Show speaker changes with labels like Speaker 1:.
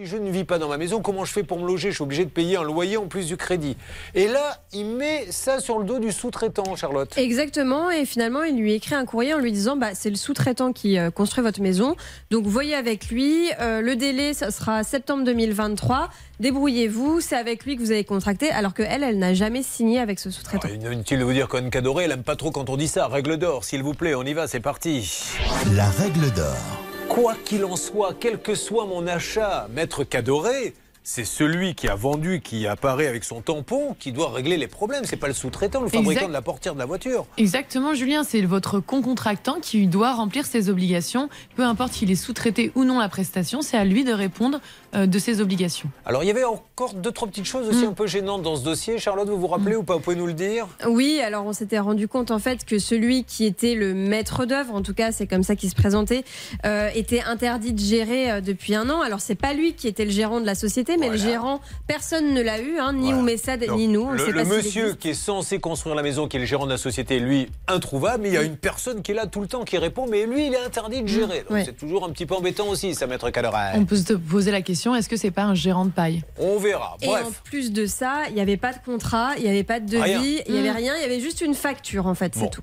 Speaker 1: Si je ne vis pas dans ma maison, comment je fais pour me loger? Je suis obligé de payer un loyer en plus du crédit. Et là, il met ça sur le dos du sous-traitant, Charlotte.
Speaker 2: Exactement, et finalement, il lui écrit un courrier en lui disant bah, c'est le sous-traitant qui euh, construit votre maison, donc voyez avec lui. Euh, le délai, ça sera septembre 2023. Débrouillez-vous, c'est avec lui que vous avez contracté, alors qu'elle, elle, n'a jamais signé avec ce sous-traitant.
Speaker 1: Inutile de vous dire qu'Anne Cadoré, elle aime pas trop quand on dit ça. Règle d'or, s'il vous plaît, on y va, c'est parti.
Speaker 3: La règle d'or.
Speaker 1: Quoi qu'il en soit, quel que soit mon achat, maître Cadoré, c'est celui qui a vendu, qui apparaît avec son tampon, qui doit régler les problèmes. C'est pas le sous-traitant, le fabricant
Speaker 4: Exact.
Speaker 1: de la portière de la voiture.
Speaker 4: Exactement, Julien, c'est votre concontractant qui doit remplir ses obligations. Peu importe s'il est sous-traité ou non la prestation, c'est à lui de répondre euh, de ses obligations.
Speaker 1: Alors, il y avait encore deux, trois petites choses aussi
Speaker 2: Mm.
Speaker 1: un peu gênantes dans ce dossier. Charlotte, vous vous rappelez ou pas Vous pouvez nous le dire?
Speaker 2: Oui, alors on s'était rendu compte en fait que celui qui était le maître d'œuvre, en tout cas c'est comme ça qu'il se présentait, euh, était interdit de gérer euh, depuis un an. Alors c'est pas lui qui était le gérant de la société, mais le gérant, personne ne l'a eu, hein, ni
Speaker 1: Voilà.
Speaker 2: Oumessad ni nous. On
Speaker 1: le
Speaker 2: sait
Speaker 1: le
Speaker 2: pas
Speaker 1: monsieur qui est censé construire la maison, qui est le gérant de la société, lui, introuvable, mais il y a une personne qui est là tout le temps, qui répond, mais lui, il est interdit de gérer. Donc
Speaker 2: ouais.
Speaker 1: c'est toujours un petit peu embêtant aussi, ça, maître Cadoré.
Speaker 4: On peut se poser la question est-ce que c'est pas un gérant de paille?
Speaker 1: On verra.
Speaker 2: Et en
Speaker 1: Bref.
Speaker 2: plus de ça, il n'y avait pas de contrat, il n'y avait pas de devis, il n'y avait
Speaker 4: Mm.
Speaker 2: rien, il y avait juste une facture en fait,
Speaker 1: Bon.
Speaker 2: c'est tout.